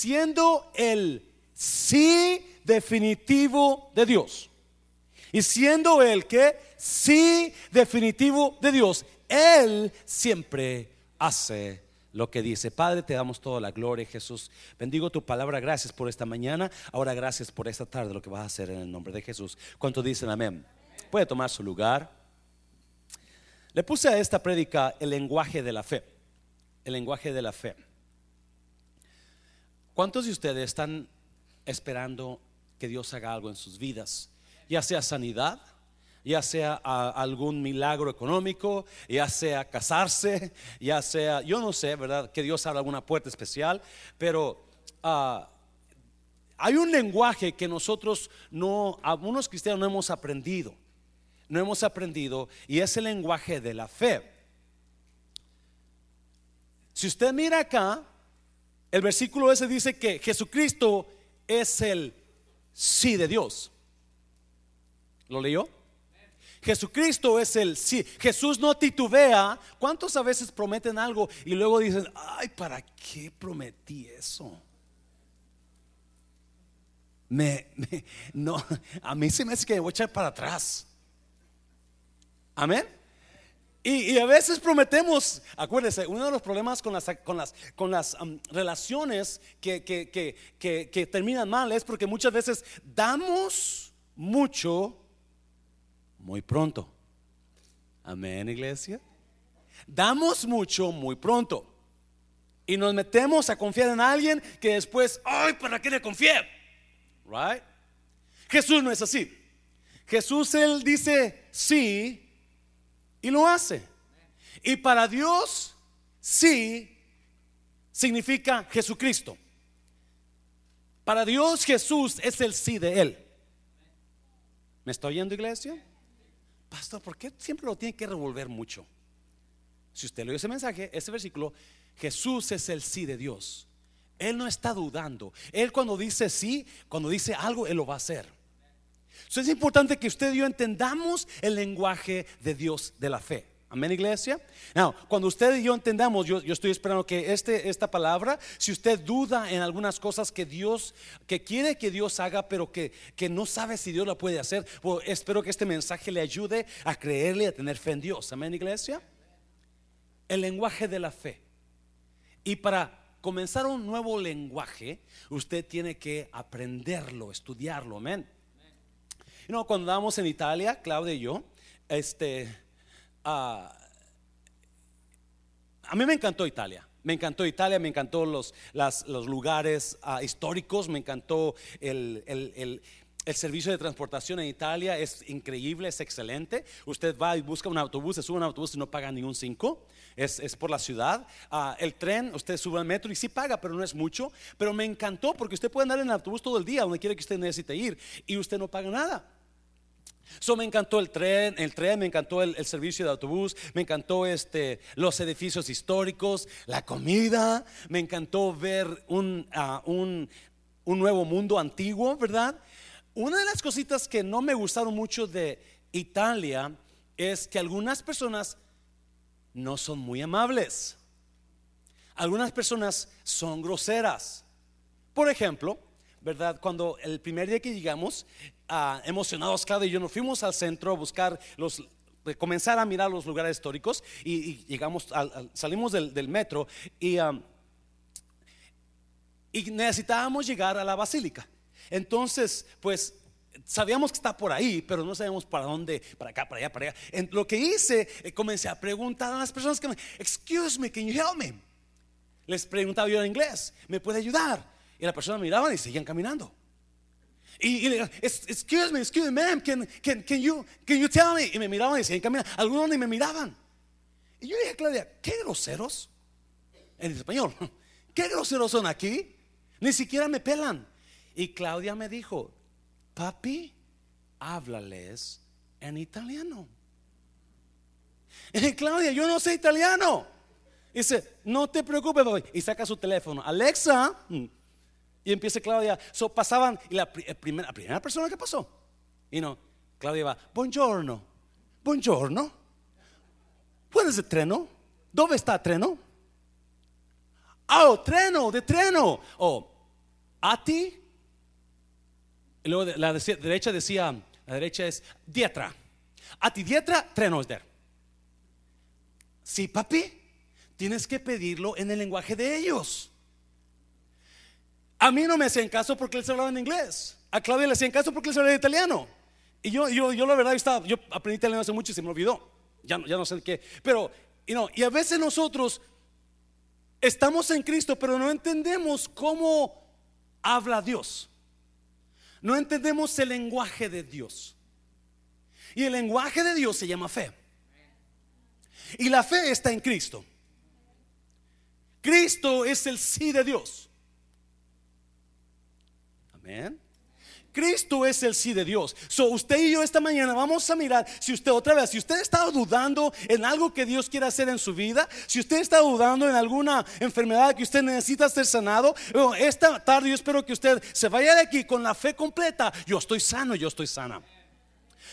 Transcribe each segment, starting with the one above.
siendo el sí definitivo de Dios. Y siendo el que sí definitivo de Dios, Él siempre hace lo que dice. Padre, te damos toda la gloria, Jesús. Bendigo tu palabra. Gracias por esta mañana. Ahora gracias por esta tarde, lo que vas a hacer en el nombre de Jesús. ¿Cuánto dicen amén? Puede tomar su lugar. Le puse a esta prédica el lenguaje de la fe. El lenguaje de la fe. ¿Cuántos de ustedes están esperando que Dios haga algo en sus vidas? Ya sea sanidad, ya sea algún milagro económico, ya sea casarse, ya sea, yo no sé, ¿verdad? Que Dios abra alguna puerta especial, pero ah, hay un lenguaje que nosotros no, algunos cristianos no hemos aprendido, no hemos aprendido, y es el lenguaje de la fe. Si usted mira acá, el versículo ese dice que Jesucristo es el sí de Dios. ¿Lo leyó? Jesucristo es el sí. Jesús no titubea. ¿Cuántos a veces prometen algo y luego dicen, ay, ¿para qué prometí eso? Me, no, a mí se me hace que voy a echar para atrás. Amén. Y, a veces prometemos, acuérdese, uno de los problemas con las, con las, con las um, relaciones que, que, que, que terminan mal es porque muchas veces damos mucho muy pronto. Amén, iglesia. Damos mucho muy pronto. Y nos metemos a confiar en alguien que después, ay, ¿para qué le confié? Right? Jesús no es así. Jesús, él dice sí y lo hace. Y para Dios, sí significa Jesucristo. Para Dios, Jesús es el sí de Él. ¿Me está oyendo, iglesia? Pastor, ¿por qué siempre lo tiene que revolver mucho? Si usted lee ese mensaje, ese versículo, Jesús es el sí de Dios. Él no está dudando. Él cuando dice sí, cuando dice algo, Él lo va a hacer. Es importante que usted y yo entendamos el lenguaje de Dios de la fe. Amén, iglesia. Now, cuando usted y yo entendamos, yo, estoy esperando que este, esta palabra, si usted duda en algunas cosas que Dios, que quiere que Dios haga, pero que, que no sabe si Dios la puede hacer, pues espero que este mensaje le ayude a creerle, a tener fe en Dios. Amén, iglesia. El lenguaje de la fe. Y para comenzar un nuevo lenguaje, usted tiene que aprenderlo, estudiarlo. Amén. You cuando estábamos en Italia, Claudia y yo, este Ah, a mí me encantó Italia. Me encantó Italia, me encantó los, los lugares ah, históricos, me encantó el, el, servicio de transportación en Italia, es increíble, es excelente. Usted va y busca un autobús, se sube un autobús y no paga ningún cinco, es, es, por la ciudad. Ah, el tren, usted sube al metro y sí paga, pero no es mucho. Pero me encantó porque usted puede andar en el autobús todo el día, donde quiera que usted necesite ir, y usted no paga nada. So me encantó el tren, el tren, me encantó el, servicio de autobús, me encantó este, los edificios históricos, la comida, me encantó ver un, ah, un, un nuevo mundo antiguo, ¿verdad? Una de las cositas que no me gustaron mucho de Italia es que algunas personas no son muy amables. Algunas personas son groseras. Por ejemplo, ¿verdad? Cuando el primer día que llegamos, uh, emocionados, Claudia y yo nos fuimos al centro a buscar los comenzar a mirar los lugares históricos y, llegamos salimos del, metro y, necesitábamos llegar a la basílica entonces pues sabíamos que está por ahí, pero no sabíamos para dónde, para acá, para allá, para allá. En lo que hice, eh, comencé a preguntar a las personas que me, excuse me, can you help me? Les preguntaba yo en inglés, ¿me puede ayudar? Y la persona miraba y seguían caminando. Y, le excuse me, excuse me, ma'am, can, can, can, you, can you tell me? Y me miraban y seguían caminando. Algunos ni me miraban. Y yo dije a Claudia, qué groseros. En español, qué groseros son aquí. Ni siquiera me pelan. Y Claudia me dijo, papi, háblales en italiano. Y Claudia, yo no sé italiano. Dice, no te preocupes, papi. Y saca su teléfono. Alexa, mm, y empieza Claudia, so pasaban, y la, primera, primera persona que pasó, y no, Claudia va, buongiorno, buongiorno, ¿puedes el treno? ¿Dónde está el treno? Oh, treno, de treno. Oh, a ti. Y luego la derecha decía, la derecha es dietra. A ti dietra, trenos der. Sí, papi, tienes que pedirlo en el lenguaje de ellos. A mí no me hacían caso porque él se hablaba en inglés. A Claudia le hacían caso porque él se hablaba en italiano. Y yo, yo, yo la verdad, estaba, yo aprendí italiano hace mucho y se me olvidó. Ya, ya no sé qué. Pero, y, no, y a veces nosotros estamos en Cristo, pero no entendemos cómo habla Dios. No entendemos el lenguaje de Dios. Y el lenguaje de Dios se llama fe. Y la fe está en Cristo. Cristo es el sí de Dios. Cristo es el sí de Dios. So usted y yo esta mañana vamos a mirar si usted otra vez, si usted está dudando en algo que Dios quiere hacer en su vida, si usted está dudando en alguna enfermedad que usted necesita ser sanado, esta tarde yo espero que usted se vaya de aquí con la fe completa. Yo estoy sano, yo estoy sana.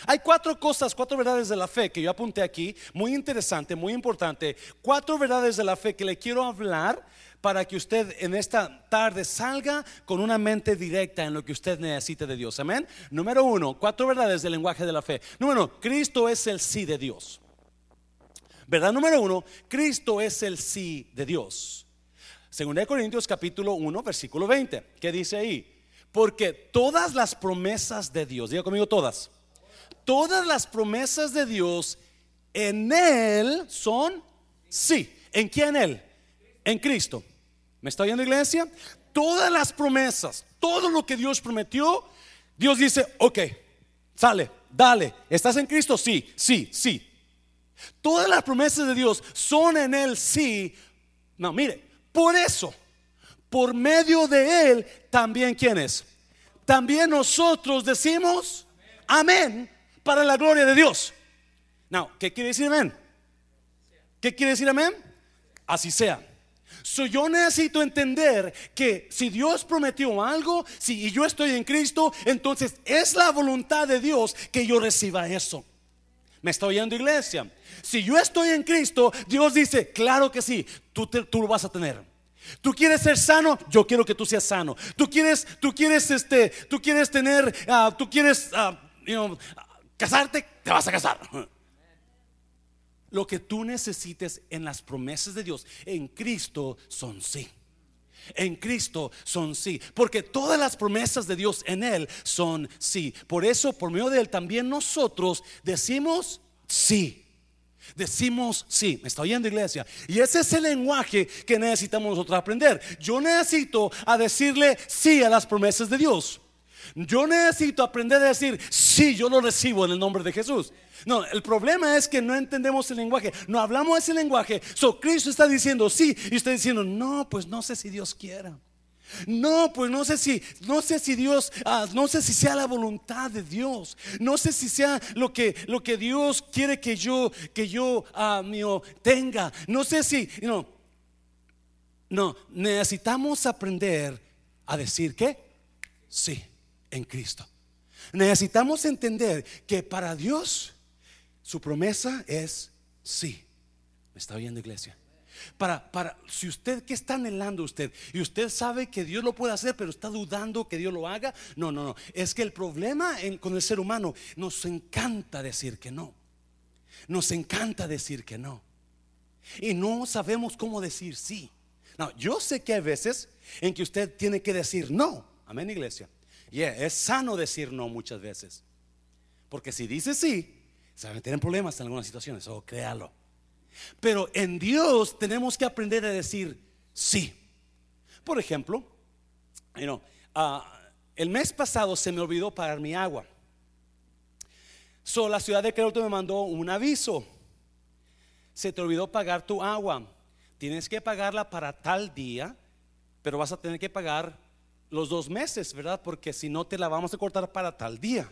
Hay cuatro cosas, cuatro verdades de la fe que yo apunté aquí, muy interesante, muy importante. Cuatro verdades de la fe que le quiero hablar para que usted en esta tarde salga con una mente directa en lo que usted necesite de Dios. Amén. Número uno, cuatro verdades del lenguaje de la fe. Número uno, Cristo es el sí de Dios. Verdad número uno, Cristo es el sí de Dios. Segunda de Corintios capítulo 1, versículo 20, ¿qué dice ahí? Porque todas las promesas de Dios, diga conmigo todas, todas las promesas de Dios en Él son sí. ¿En quién Él? En Cristo. ¿Me está oyendo iglesia? Todas las promesas, todo lo que Dios prometió, Dios dice, ok, sale, dale, ¿estás en Cristo? Sí, sí, sí. Todas las promesas de Dios son en Él, sí. No, mire, por eso, por medio de Él, también quién es. También nosotros decimos amén para la gloria de Dios. No, ¿qué quiere decir amén? ¿Qué quiere decir amén? Así sea. So, yo necesito entender que si Dios prometió algo, si yo estoy en Cristo, entonces es la voluntad de Dios que yo reciba eso. ¿Me está oyendo iglesia? Si yo estoy en Cristo, Dios dice, claro que sí, tú, tú lo vas a tener. Tú quieres ser sano, yo quiero que tú seas sano. Tú quieres, tú quieres, este, tú quieres tener, ah, tú quieres, ah, casarte, te vas a casar lo que tú necesites en las promesas de Dios en Cristo son sí. En Cristo son sí, porque todas las promesas de Dios en Él son sí. Por eso, por medio de Él, también nosotros decimos sí. Decimos sí, me está oyendo iglesia. Y ese es el lenguaje que necesitamos nosotros aprender. Yo necesito a decirle sí a las promesas de Dios. Yo necesito aprender a decir, sí, yo lo recibo en el nombre de Jesús. No, el problema es que no entendemos el lenguaje, no hablamos ese lenguaje. So Cristo está diciendo sí y usted diciendo, no, pues no sé si Dios quiera. No, pues no sé si, no sé si Dios, ah, no sé si sea la voluntad de Dios. No sé si sea lo que, lo que Dios quiere que yo, que yo ah, tenga. No sé si, no, no, necesitamos aprender a decir que sí en Cristo. Necesitamos entender que para Dios su promesa es sí. ¿Me está oyendo iglesia? Para, para, si usted, ¿qué está anhelando usted? Y usted sabe que Dios lo puede hacer, pero está dudando que Dios lo haga. No, no, no. Es que el problema con el ser humano nos encanta decir que no. Nos encanta decir que no. Y no sabemos cómo decir sí. No, yo sé que hay veces en que usted tiene que decir no. Amén, iglesia. Y es sano decir no muchas veces. Porque si dice sí, se va a meter en problemas en algunas situaciones, o oh, créalo. Pero en Dios tenemos que aprender a decir sí. Por ejemplo, ah, el mes pasado se me olvidó pagar mi agua. So, la ciudad de Querétaro me mandó un aviso. Se te olvidó pagar tu agua. Tienes que pagarla para tal día, pero vas a tener que pagar los dos meses, ¿verdad? Porque si no te la vamos a cortar para tal día.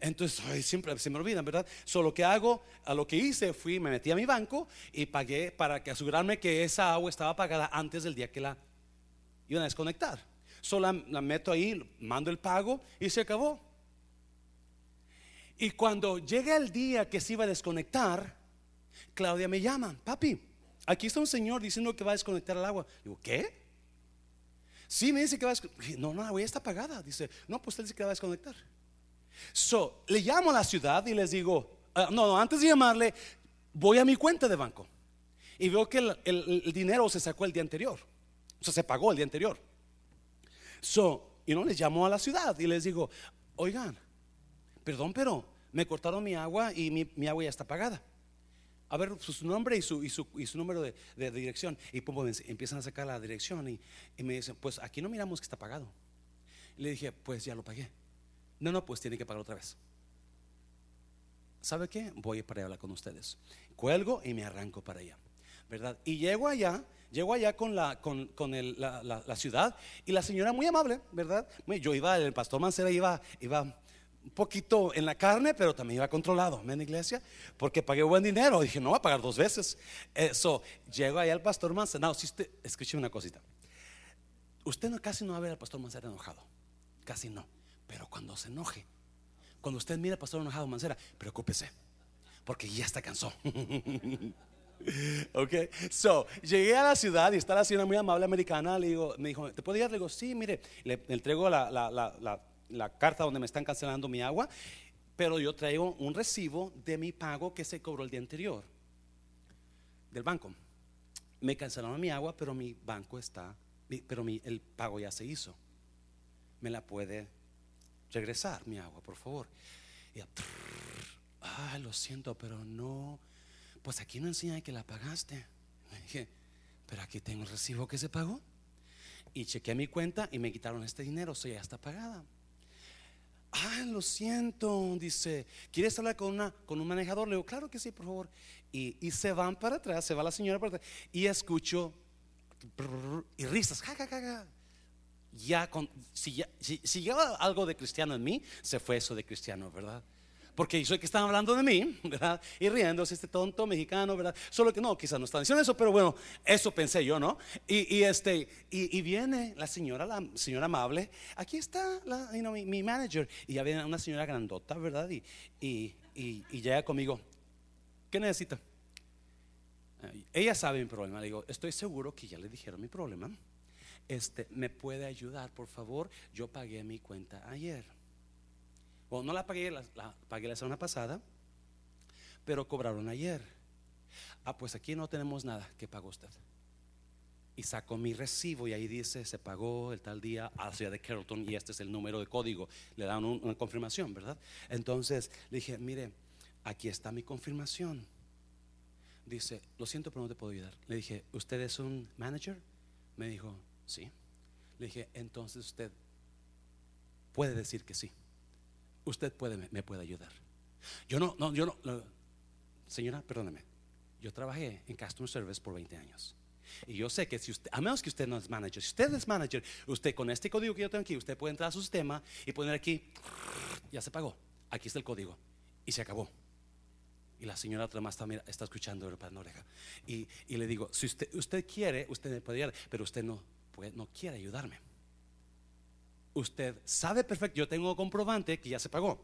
Entonces, siempre se me olvidan, ¿verdad? Solo que hago, a lo que hice, fui, me metí a mi banco y pagué para que asegurarme que esa agua estaba pagada antes del día que la iban a desconectar. Solo la, meto ahí, mando el pago y se acabó. Y cuando llega el día que se iba a desconectar, Claudia me llama, papi, aquí está un señor diciendo que va a desconectar el agua. Digo, ¿qué? Sí, me dice que va a desconectar. No, no, la huella está pagada. Dice, no, pues usted dice que va a desconectar. So, le llamo a la ciudad y les digo, ah, no, no, antes de llamarle, voy a mi cuenta de banco y veo que el, el dinero se sacó el día anterior. O sea, se pagó el día anterior. So, y no les llamo a la ciudad y les digo, oigan, perdón, pero me cortaron mi agua y mi, agua ya está pagada. A ver su nombre y su, y su, y su número de, dirección. Y pues, empiezan a sacar la dirección y, me dicen, pues aquí no miramos que está pagado. le dije, pues ya lo pagué. No, no, pues tiene que pagar otra vez. ¿Sabe qué? Voy para hablar con ustedes. Cuelgo y me arranco para allá. ¿Verdad? Y llego allá Llego allá con la, con, la, ciudad y la señora muy amable, ¿verdad? Yo iba, el pastor Mancera iba, iba un poquito en la carne, pero también iba controlado, en la iglesia? Porque pagué buen dinero. Dije, no va a pagar dos veces. Eso, llego allá al pastor Mancera. No, si usted, una cosita. Usted no, casi no va a ver al pastor Mancera enojado. Casi no. Pero cuando se enoje, cuando usted mire al pastor enojado Mancera, preocúpese. Porque ya está cansado. Ok, so llegué a la ciudad y está la señora muy amable americana. Le digo, me dijo, ¿te puedo ir? Le digo, sí, mire, le, entrego la, la, la, la, carta donde me están cancelando mi agua, pero yo traigo un recibo de mi pago que se cobró el día anterior del banco. Me cancelaron mi agua, pero mi banco está, pero mi, el pago ya se hizo. ¿Me la puede regresar mi agua, por favor? Y ah, lo siento, pero no pues aquí no enseña que la pagaste. dije, pero aquí tengo el recibo que se pagó. Y chequeé mi cuenta y me quitaron este dinero, sea, ya está pagada. Ah, lo siento, dice, ¿quieres hablar con, una, con un manejador? Le digo, claro que sí, por favor. Y, y se van para atrás, se va la señora para atrás. Y escucho y risas, Ya, si, ya si, si lleva algo de cristiano en mí, se fue eso de cristiano, ¿verdad? porque soy que están hablando de mí, ¿verdad? Y riéndose este tonto mexicano, ¿verdad? Solo que no, quizás no están diciendo eso, pero bueno, eso pensé yo, ¿no? Y, este, y, viene la señora, la señora amable, aquí está la, mi, manager, y ya viene una señora grandota, ¿verdad? Y, y, llega conmigo, ¿qué necesita? Ella sabe mi problema, le digo, estoy seguro que ya le dijeron mi problema. Este, ¿me puede ayudar, por favor? Yo pagué mi cuenta ayer. O no la pagué, la, pagué la semana pasada, pero cobraron ayer. Ah, pues aquí no tenemos nada que pagó usted. Y saco mi recibo y ahí dice, se pagó el tal día a la ciudad de Carrollton y este es el número de código. Le dan una confirmación, ¿verdad? Entonces le dije, mire, aquí está mi confirmación. Dice, lo siento, pero no te puedo ayudar. Le dije, ¿usted es un manager? Me dijo, sí. Le dije, entonces usted puede decir que sí usted puede, me puede ayudar. Yo no, no, yo no, señora, perdóneme, yo trabajé en Customer Service por 20 años. Y yo sé que si usted, a menos que usted no es manager, si usted es manager, usted con este código que yo tengo aquí, usted puede entrar a su sistema y poner aquí, ya se pagó, aquí está el código y se acabó. Y la señora otra más está, está escuchando el pan oreja. Y, y, le digo, si usted, usted quiere, usted me puede ayudar, pero usted no, puede, no quiere ayudarme usted sabe perfecto, yo tengo comprobante que ya se pagó.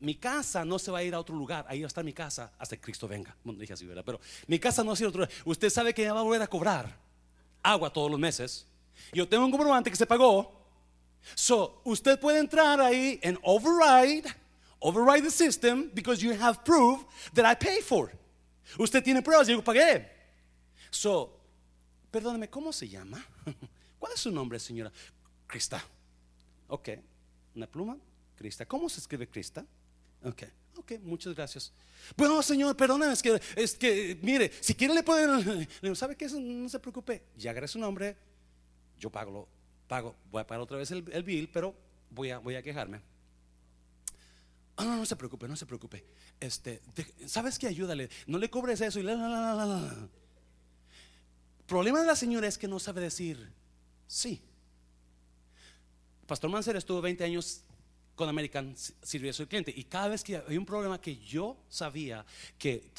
Mi casa no se va a ir a otro lugar, ahí va a estar mi casa hasta que Cristo venga. No dije así, ¿verdad? Pero mi casa no va a ir a otro lugar. Usted sabe que ya va a volver a cobrar agua todos los meses. Yo tengo un comprobante que se pagó. So, usted puede entrar ahí en override, override the system because you have proof that I pay for. Usted tiene pruebas, yo pagué. So, perdóneme, ¿cómo se llama? ¿Cuál es su nombre, señora? Crista. Ok, una pluma, Crista. ¿Cómo se escribe Crista? Ok, ok, muchas gracias. Bueno, señor, perdóname, es que, es que, mire, si quiere le pueden, ¿sabe qué? No se preocupe, ya agarré su nombre, yo pago, pago, voy a pagar otra vez el, bill, pero voy a, voy a quejarme. Ah, no, no se preocupe, no se preocupe. Este, ¿sabes qué? Ayúdale, no le cobres eso y la, la, la, la, la. Problema de la señora es que no sabe decir sí. Pastor Manser estuvo 20 años con American sirvió a su cliente. Y cada vez que hay un problema que yo sabía que,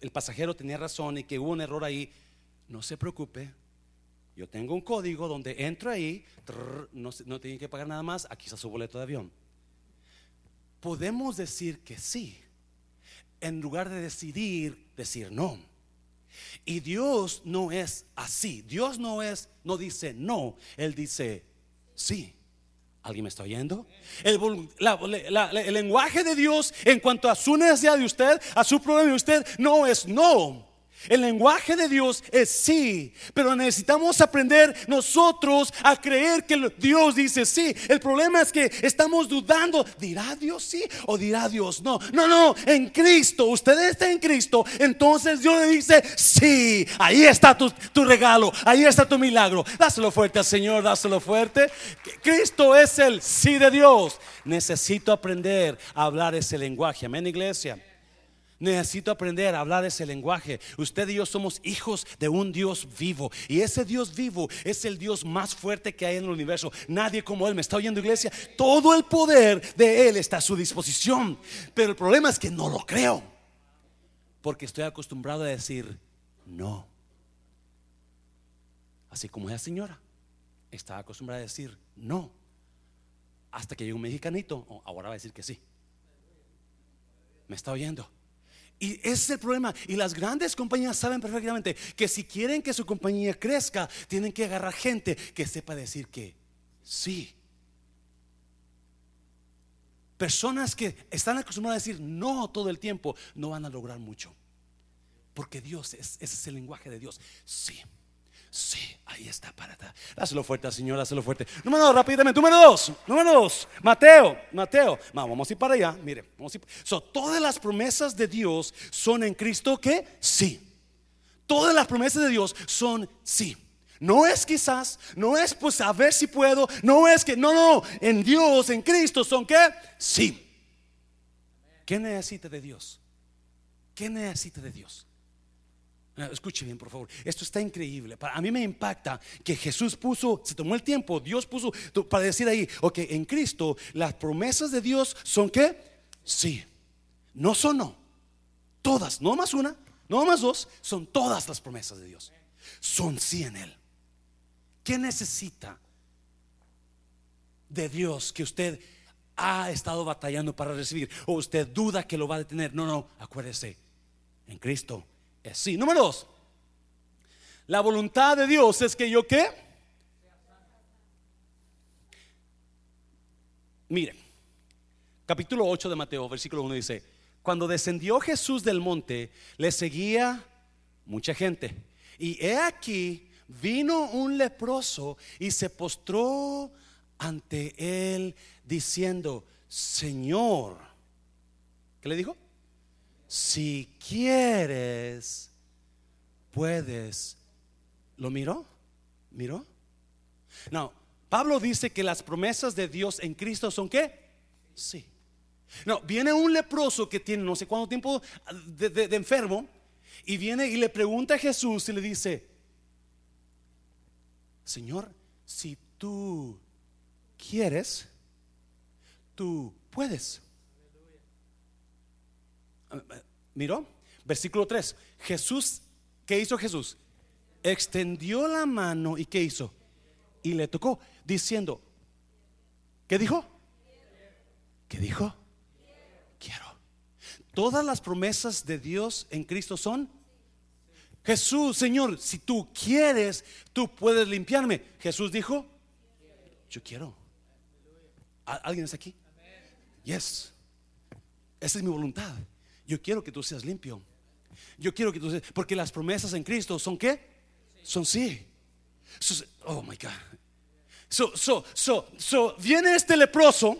el, pasajero tenía razón y que hubo un error ahí, no se preocupe. Yo tengo un código donde entro ahí, no, no tienen que pagar nada más, aquí está su boleto de avión. Podemos decir que sí, en lugar de decidir decir no. Y Dios no es así. Dios no es, no dice no, Él dice sí. ¿Alguien me está oyendo? El, lenguaje de Dios en cuanto a su necesidad de usted, a su problema de usted, no es no. El lenguaje de Dios es sí, pero necesitamos aprender nosotros a creer que Dios dice sí. El problema es que estamos dudando, ¿dirá Dios sí o dirá Dios no? No, no, en Cristo, usted está en Cristo, entonces Dios le dice sí, ahí está tu, tu regalo, ahí está tu milagro. Dáselo fuerte al Señor, dáselo fuerte. Cristo es el sí de Dios. Necesito aprender a hablar ese lenguaje. Amén, iglesia. Necesito aprender a hablar ese lenguaje. Usted y yo somos hijos de un Dios vivo. Y ese Dios vivo es el Dios más fuerte que hay en el universo. Nadie como Él. ¿Me está oyendo iglesia? Todo el poder de Él está a su disposición. Pero el problema es que no lo creo. Porque estoy acostumbrado a decir no. Así como esa señora. Estaba acostumbrada a decir no. Hasta que llegó un mexicanito. Ahora va a decir que sí. ¿Me está oyendo? Y ese es el problema. Y las grandes compañías saben perfectamente que si quieren que su compañía crezca, tienen que agarrar gente que sepa decir que sí. Personas que están acostumbradas a decir no todo el tiempo no van a lograr mucho. Porque Dios, es, ese es el lenguaje de Dios. Sí. Sí, ahí está para Dáselo fuerte, Señor, dáselo fuerte. Número dos, rápidamente. Número dos, número dos. Mateo, Mateo. Vamos a ir para allá. Mire, vamos a ir. So, todas las promesas de Dios son en Cristo que sí. Todas las promesas de Dios son sí. No es quizás, no es pues a ver si puedo, no es que, no, no, en Dios, en Cristo son que sí. ¿Qué necesita de Dios? ¿Qué necesita de Dios? Ah, escuche bien, por favor. Esto está increíble. A mí me impacta que Jesús puso, se tomó el tiempo, Dios puso para decir ahí, ok, en Cristo las promesas de Dios son que sí, no son no, todas, no más una, no más dos, son todas las promesas de Dios. Son sí en Él. ¿Qué necesita de Dios que usted ha estado batallando para recibir o usted duda que lo va a detener? No, no, acuérdese, en Cristo Sí, número dos. La voluntad de Dios es que yo qué? Mire, capítulo 8 de Mateo, versículo 1 dice, cuando descendió Jesús del monte, le seguía mucha gente. Y he aquí, vino un leproso y se postró ante él diciendo, Señor, ¿qué le dijo? Si quieres, puedes. ¿Lo miró? ¿Miró? No, Pablo dice que las promesas de Dios en Cristo son qué? Sí. No, viene un leproso que tiene no sé cuánto tiempo de, de enfermo y viene y le pregunta a Jesús y le dice, Señor, si tú quieres, tú puedes. Miró, versículo 3. Jesús, ¿qué hizo Jesús? Extendió la mano y ¿qué hizo? Y le tocó, diciendo, ¿qué dijo? ¿Qué dijo? Quiero. Todas las promesas de Dios en Cristo son Jesús, Señor, si tú quieres, tú puedes limpiarme. Jesús dijo, yo quiero. ¿Alguien está aquí? Yes. Esa es mi voluntad. Yo quiero que tú seas limpio. Yo quiero que tú seas, porque las promesas en Cristo son qué? Son sí. oh my God. So, so, so, so, viene este leproso.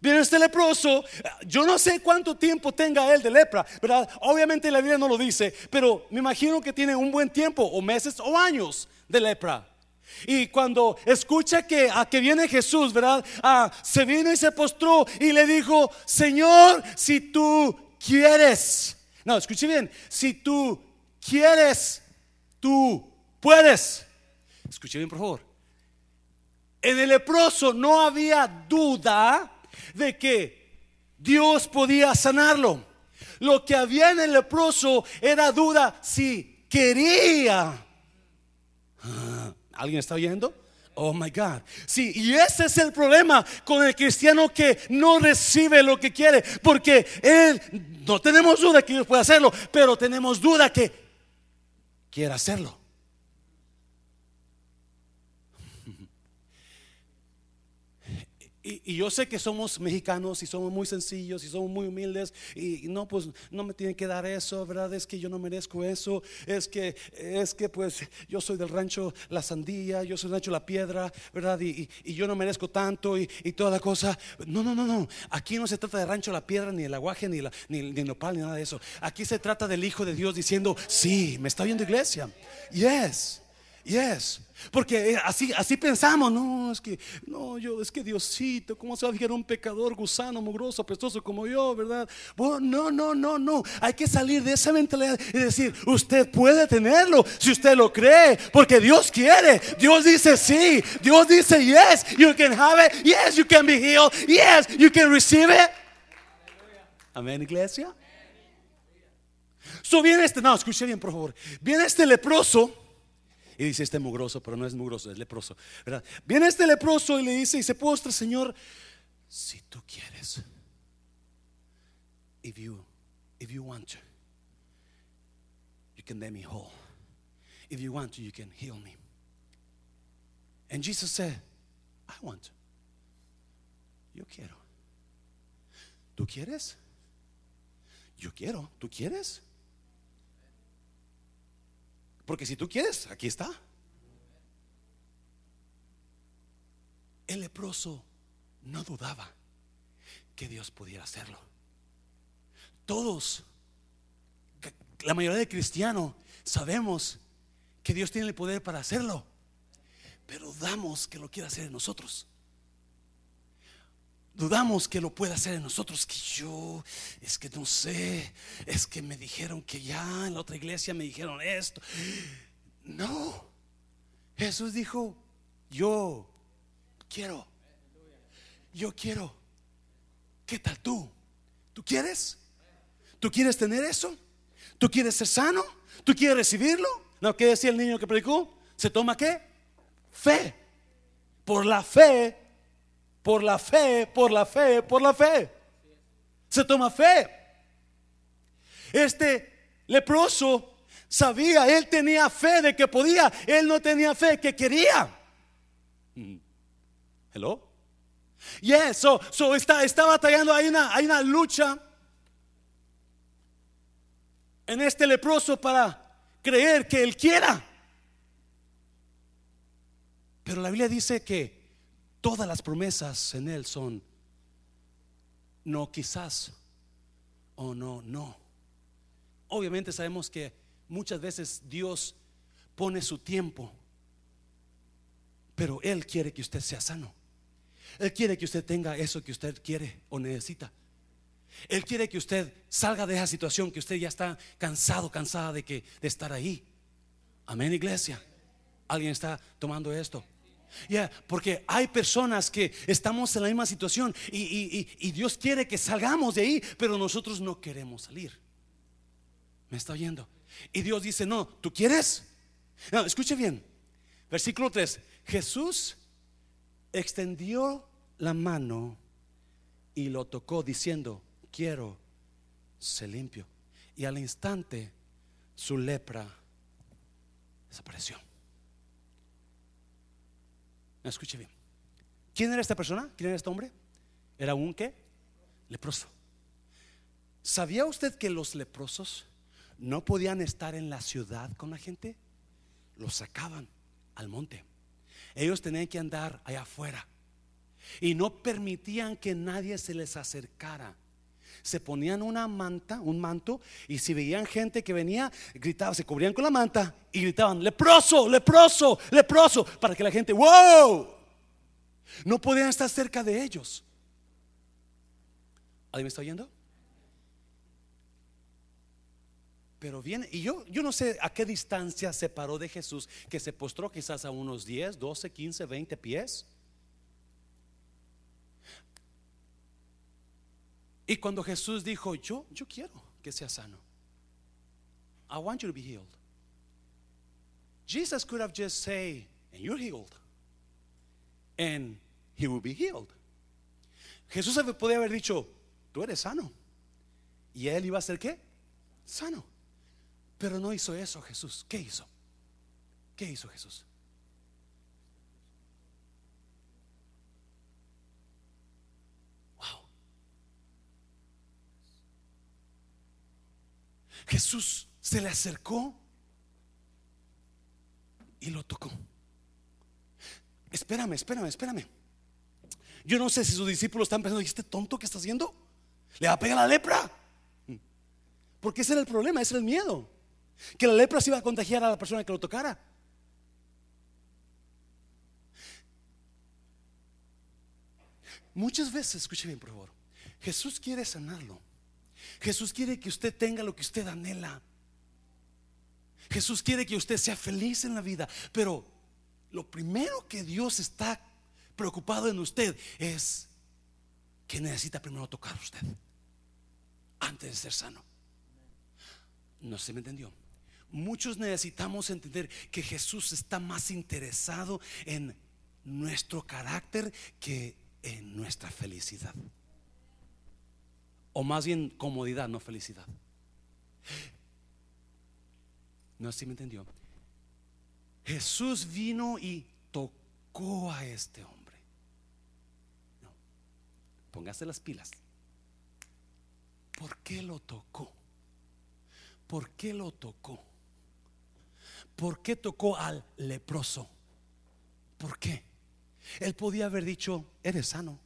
Viene este leproso, yo no sé cuánto tiempo tenga él de lepra, ¿verdad? Obviamente la Biblia no lo dice, pero me imagino que tiene un buen tiempo, o meses o años de lepra. Y cuando escucha que a que viene Jesús, ¿verdad? Ah, se vino y se postró y le dijo, Señor, si tú quieres. No, escuche bien. Si tú quieres, tú puedes. Escuche bien, por favor. En el leproso no había duda de que Dios podía sanarlo. Lo que había en el leproso era duda si quería. Ah, ¿Alguien está oyendo? Oh my God. Sí, y ese es el problema con el cristiano que no recibe lo que quiere, porque él no tenemos duda que Dios puede hacerlo, pero tenemos duda que quiere hacerlo. Y, yo sé que somos mexicanos y somos muy sencillos y somos muy humildes y, no, pues no me tienen que dar eso, ¿verdad? Es que yo no merezco eso, es que, es que pues yo soy del rancho La Sandía, yo soy del rancho La Piedra, ¿verdad? Y, yo no merezco tanto y, toda la cosa. No, no, no, no. Aquí no se trata de rancho La Piedra, ni el aguaje, ni, la, ni, ni el nopal, ni nada de eso. Aquí se trata del Hijo de Dios diciendo, sí, me está viendo iglesia. Yes. Yes. Porque eh, así, así pensamos, no, es que, no, yo, es que Diosito, ¿cómo se va a fijar un pecador gusano, mugroso, apestoso como yo, verdad? no, no, no, no. Hay que salir de esa mentalidad y decir, usted puede tenerlo si usted lo cree, porque Dios quiere. Dios dice sí, Dios dice yes, you can have it, yes, you can be healed, yes, you can receive it. Amén, iglesia. So viene este, no, escuche bien, por favor. Viene este leproso y dice, este mugroso, pero no es mugroso, es leproso. Viene este leproso y le dice, y se postra, Señor, si tú quieres, if you, if you want to, you can make me whole. If you want to, you can heal me. And Jesus said, I want. Yo quiero. ¿Tú quieres? Yo quiero. ¿Tú quieres? Porque si tú quieres, aquí está. El leproso no dudaba que Dios pudiera hacerlo. Todos, la mayoría de cristianos, sabemos que Dios tiene el poder para hacerlo, pero dudamos que lo quiera hacer en nosotros. Dudamos que lo pueda hacer en nosotros, que yo, es que no sé, es que me dijeron que ya en la otra iglesia me dijeron esto. No, Jesús dijo, yo quiero, yo quiero. ¿Qué tal tú? ¿Tú quieres? ¿Tú quieres tener eso? ¿Tú quieres ser sano? ¿Tú quieres recibirlo? No, ¿qué decía el niño que predicó? ¿Se toma qué? Fe. Por la fe por la fe, por la fe, por la fe. Se toma fe. Este leproso sabía, él tenía fe de que podía, él no tenía fe que quería. Mm. Hello. Yes, so, so está, está batallando, hay una, hay una lucha en este leproso para creer que él quiera. Pero la Biblia dice que Todas las promesas en Él son no quizás o no, no. Obviamente sabemos que muchas veces Dios pone su tiempo, pero Él quiere que usted sea sano. Él quiere que usted tenga eso que usted quiere o necesita. Él quiere que usted salga de esa situación que usted ya está cansado, cansada de que de estar ahí. Amén, iglesia. ¿Alguien está tomando esto? Ya, porque hay personas que estamos en la misma situación y, Dios quiere que salgamos de ahí, pero nosotros no queremos salir. ¿Me está oyendo? Y Dios dice, no, ¿tú quieres? Escuche bien. Versículo 3. Jesús extendió la mano y lo tocó diciendo, quiero ser limpio. Y al instante su lepra desapareció. Escuche bien. ¿Quién era esta persona? ¿Quién era este hombre? Era un qué? Leproso. ¿Sabía usted que los leprosos no podían estar en la ciudad con la gente? Los sacaban al monte. Ellos tenían que andar allá afuera. Y no permitían que nadie se les acercara. Se ponían una manta, un manto, y si veían gente que venía, gritaban, se cubrían con la manta y gritaban, leproso, leproso, leproso, para que la gente, wow, no podían estar cerca de ellos. ¿Alguien me está oyendo? Pero viene, y yo, yo no sé a qué distancia se paró de Jesús, que se postró quizás a unos 10, 12, 15, 20 pies. Y cuando Jesús dijo, yo, yo quiero que sea sano. I want you to be healed. Jesus could have just say, and you're healed. And he will be healed. Jesús podía haber dicho, tú eres sano. Y él iba a ser qué? Sano. Pero no hizo eso Jesús. ¿Qué hizo? ¿Qué hizo Jesús? Wow. Jesús se le acercó y lo tocó. Espérame, espérame, espérame. Yo no sé si sus discípulos están pensando, ¿y este tonto que está haciendo? ¿Le va a pegar la lepra? Porque ese era el problema, ese era el miedo. Que la lepra se iba a contagiar a la persona que lo tocara. Muchas veces, escuche bien por favor, Jesús quiere sanarlo. Jesús quiere que usted tenga lo que usted anhela. Jesús quiere que usted sea feliz en la vida. Pero lo primero que Dios está preocupado en usted es que necesita primero tocar usted antes de ser sano. No se me entendió. Muchos necesitamos entender que Jesús está más interesado en nuestro carácter que en nuestra felicidad. O más bien comodidad, no felicidad. No sé si me entendió. Jesús vino y tocó a este hombre. No. Póngase las pilas. ¿Por qué lo tocó? ¿Por qué lo tocó? ¿Por qué tocó al leproso? ¿Por qué? Él podía haber dicho, eres sano,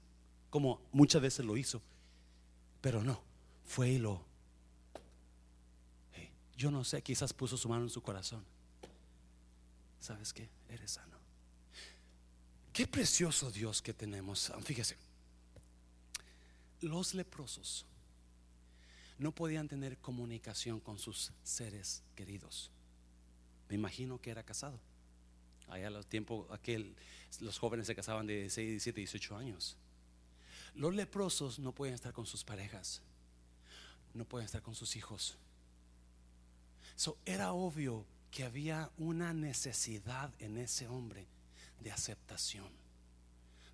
como muchas veces lo hizo, pero no, fue y lo... yo no sé, quizás puso su mano en su corazón. ¿Sabes qué? Eres sano. Qué precioso Dios que tenemos. Fíjese, los leprosos no podían tener comunicación con sus seres queridos. Me imagino que era casado. Allá los tiempos aquel, los jóvenes se casaban de 16, 17, 18 años. Los leprosos no pueden estar con sus parejas, no pueden estar con sus hijos. So, era obvio que había una necesidad en ese hombre de aceptación.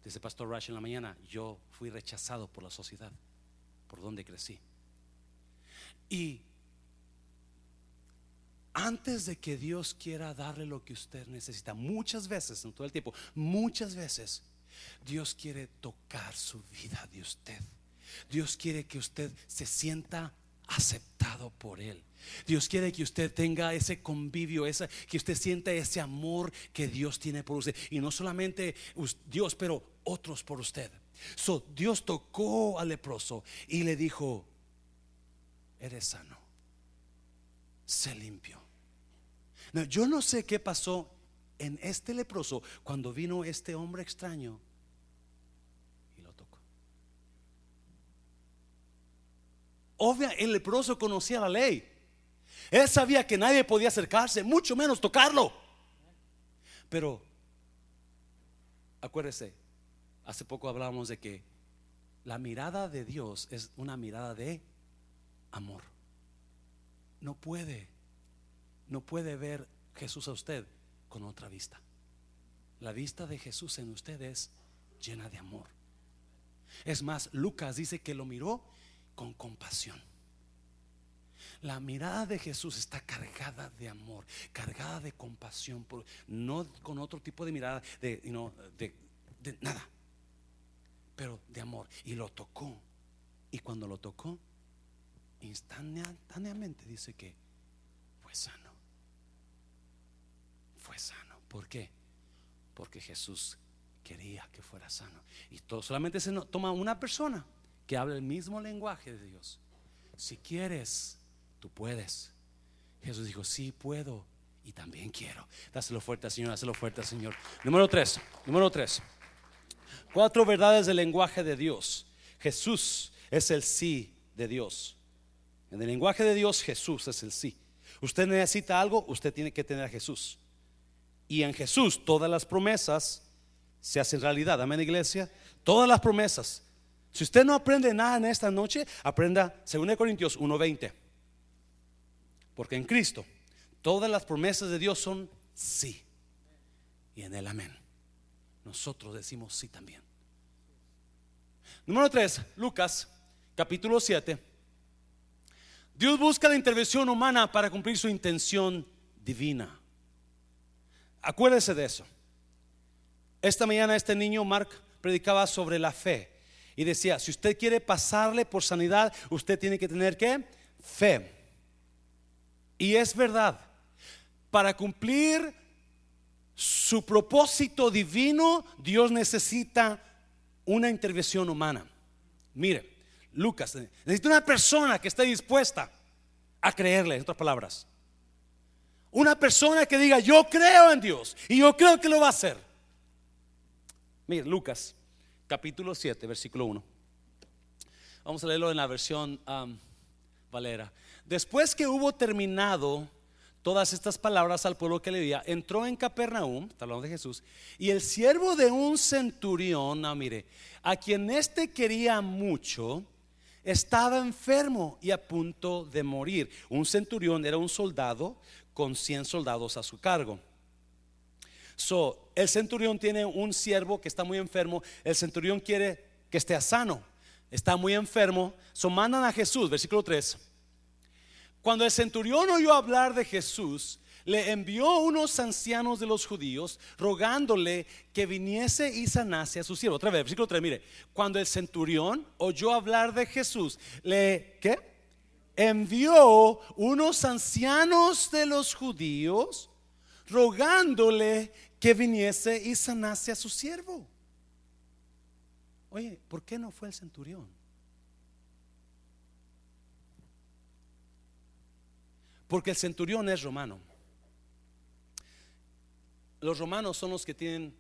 Dice Pastor Rush en la mañana, yo fui rechazado por la sociedad, por donde crecí. Y antes de que Dios quiera darle lo que usted necesita, muchas veces, en todo el tiempo, muchas veces, Dios quiere tocar su vida de usted. Dios quiere que usted se sienta aceptado por Él. Dios quiere que usted tenga ese convivio, esa, que usted sienta ese amor que Dios tiene por usted. Y no solamente Dios, pero otros por usted. So, Dios tocó al leproso y le dijo, eres sano, sé limpio yo no sé qué pasó en este leproso cuando vino este hombre extraño y lo tocó. Obvia, el leproso conocía la ley. Él sabía que nadie podía acercarse, mucho menos tocarlo. Pero, acuérdese, hace poco hablábamos de que la mirada de Dios es una mirada de amor. No puede no puede ver Jesús a usted con otra vista. La vista de Jesús en usted es llena de amor. Es más, Lucas dice que lo miró con compasión. La mirada de Jesús está cargada de amor, cargada de compasión, no con otro tipo de mirada de, de nada, pero de amor. Y lo tocó. Y cuando lo tocó, instantáneamente dice que fue sano fue sano. ¿Por qué? Porque Jesús quería que fuera sano. Y todo, solamente se toma una persona que habla el mismo lenguaje de Dios. Si quieres, tú puedes. Jesús dijo, sí puedo y también quiero. Dáselo fuerte Señor, dáselo fuerte Señor. Número tres, número tres. Cuatro verdades del lenguaje de Dios. Jesús es el sí de Dios. En el lenguaje de Dios, Jesús es el sí. Usted necesita algo, usted tiene que tener a Jesús. Y en Jesús todas las promesas se hacen realidad. Amén, iglesia. Todas las promesas. Si usted no aprende nada en esta noche, aprenda 2 Corintios 1:20. Porque en Cristo todas las promesas de Dios son sí. Y en el amén. Nosotros decimos sí también. Número 3, Lucas capítulo 7, Dios busca la intervención humana para cumplir su intención divina. Acuérdese de eso. Esta mañana este niño Mark predicaba sobre la fe y decía, si usted quiere pasarle por sanidad, usted tiene que tener que fe. Y es verdad, para cumplir su propósito divino, Dios necesita una intervención humana. Mire, Lucas, necesita una persona que esté dispuesta a creerle, en otras palabras. Una persona que diga, yo creo en Dios y yo creo que lo va a hacer. Mire, Lucas, capítulo 7, versículo 1. Vamos a leerlo en la versión Valera. Después que hubo terminado todas estas palabras al pueblo que le leía, entró en Capernaum, hablando de Jesús, y el siervo de un centurión, ah, mire, a quien éste quería mucho, estaba enfermo y a punto de morir. Un centurión era un soldado con 100 soldados a su cargo. So, el centurión tiene un siervo que está muy enfermo, el centurión quiere que esté sano, está muy enfermo, so mandan a Jesús, versículo 3. Cuando el centurión oyó hablar de Jesús, le envió unos ancianos de los judíos rogándole que viniese y sanase a su siervo. Otra vez, versículo 3, mire, cuando el centurión oyó hablar de Jesús, le, ¿qué? Envió unos ancianos de los judíos rogándole que viniese y sanase a su siervo. Oye, ¿por qué no fue el centurión? Porque el centurión es romano los romanos son los que tienen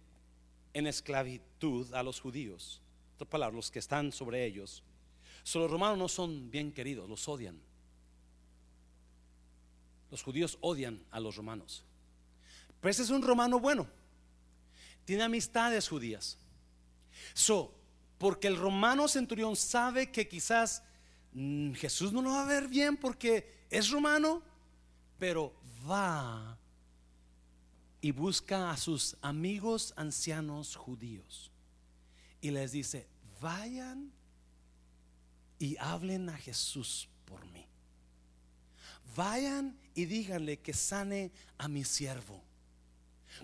en esclavitud a los judíos. Otras palabras, los que están sobre ellos. So, los romanos no son bien queridos, los odian. Los judíos odian a los romanos. Pero ese es un romano bueno. Tiene amistades judías. So, porque el romano centurión sabe que quizás mm, Jesús no lo va a ver bien porque es romano, pero va y busca a sus amigos ancianos judíos y les dice, vayan y hablen a Jesús por mí. Vayan y díganle que sane a mi siervo.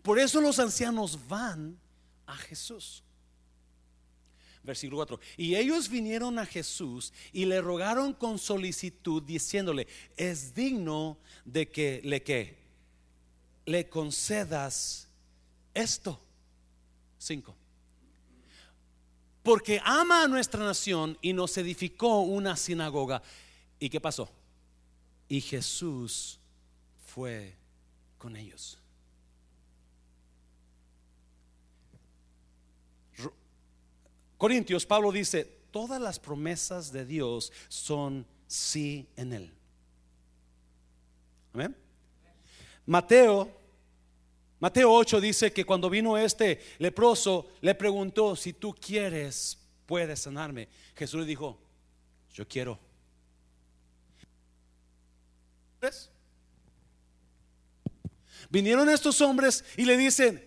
Por eso los ancianos van a Jesús. Versículo 4. Y ellos vinieron a Jesús y le rogaron con solicitud diciéndole, es digno de que le que le concedas esto. Cinco. Porque ama a nuestra nación y nos edificó una sinagoga. ¿Y qué pasó? Y Jesús fue con ellos. Corintios, Pablo dice, todas las promesas de Dios son sí en Él. Amén. Mateo, Mateo 8 dice que cuando vino este leproso, le preguntó, si tú quieres, puedes sanarme. Jesús le dijo, yo quiero. Vinieron estos hombres y le dicen,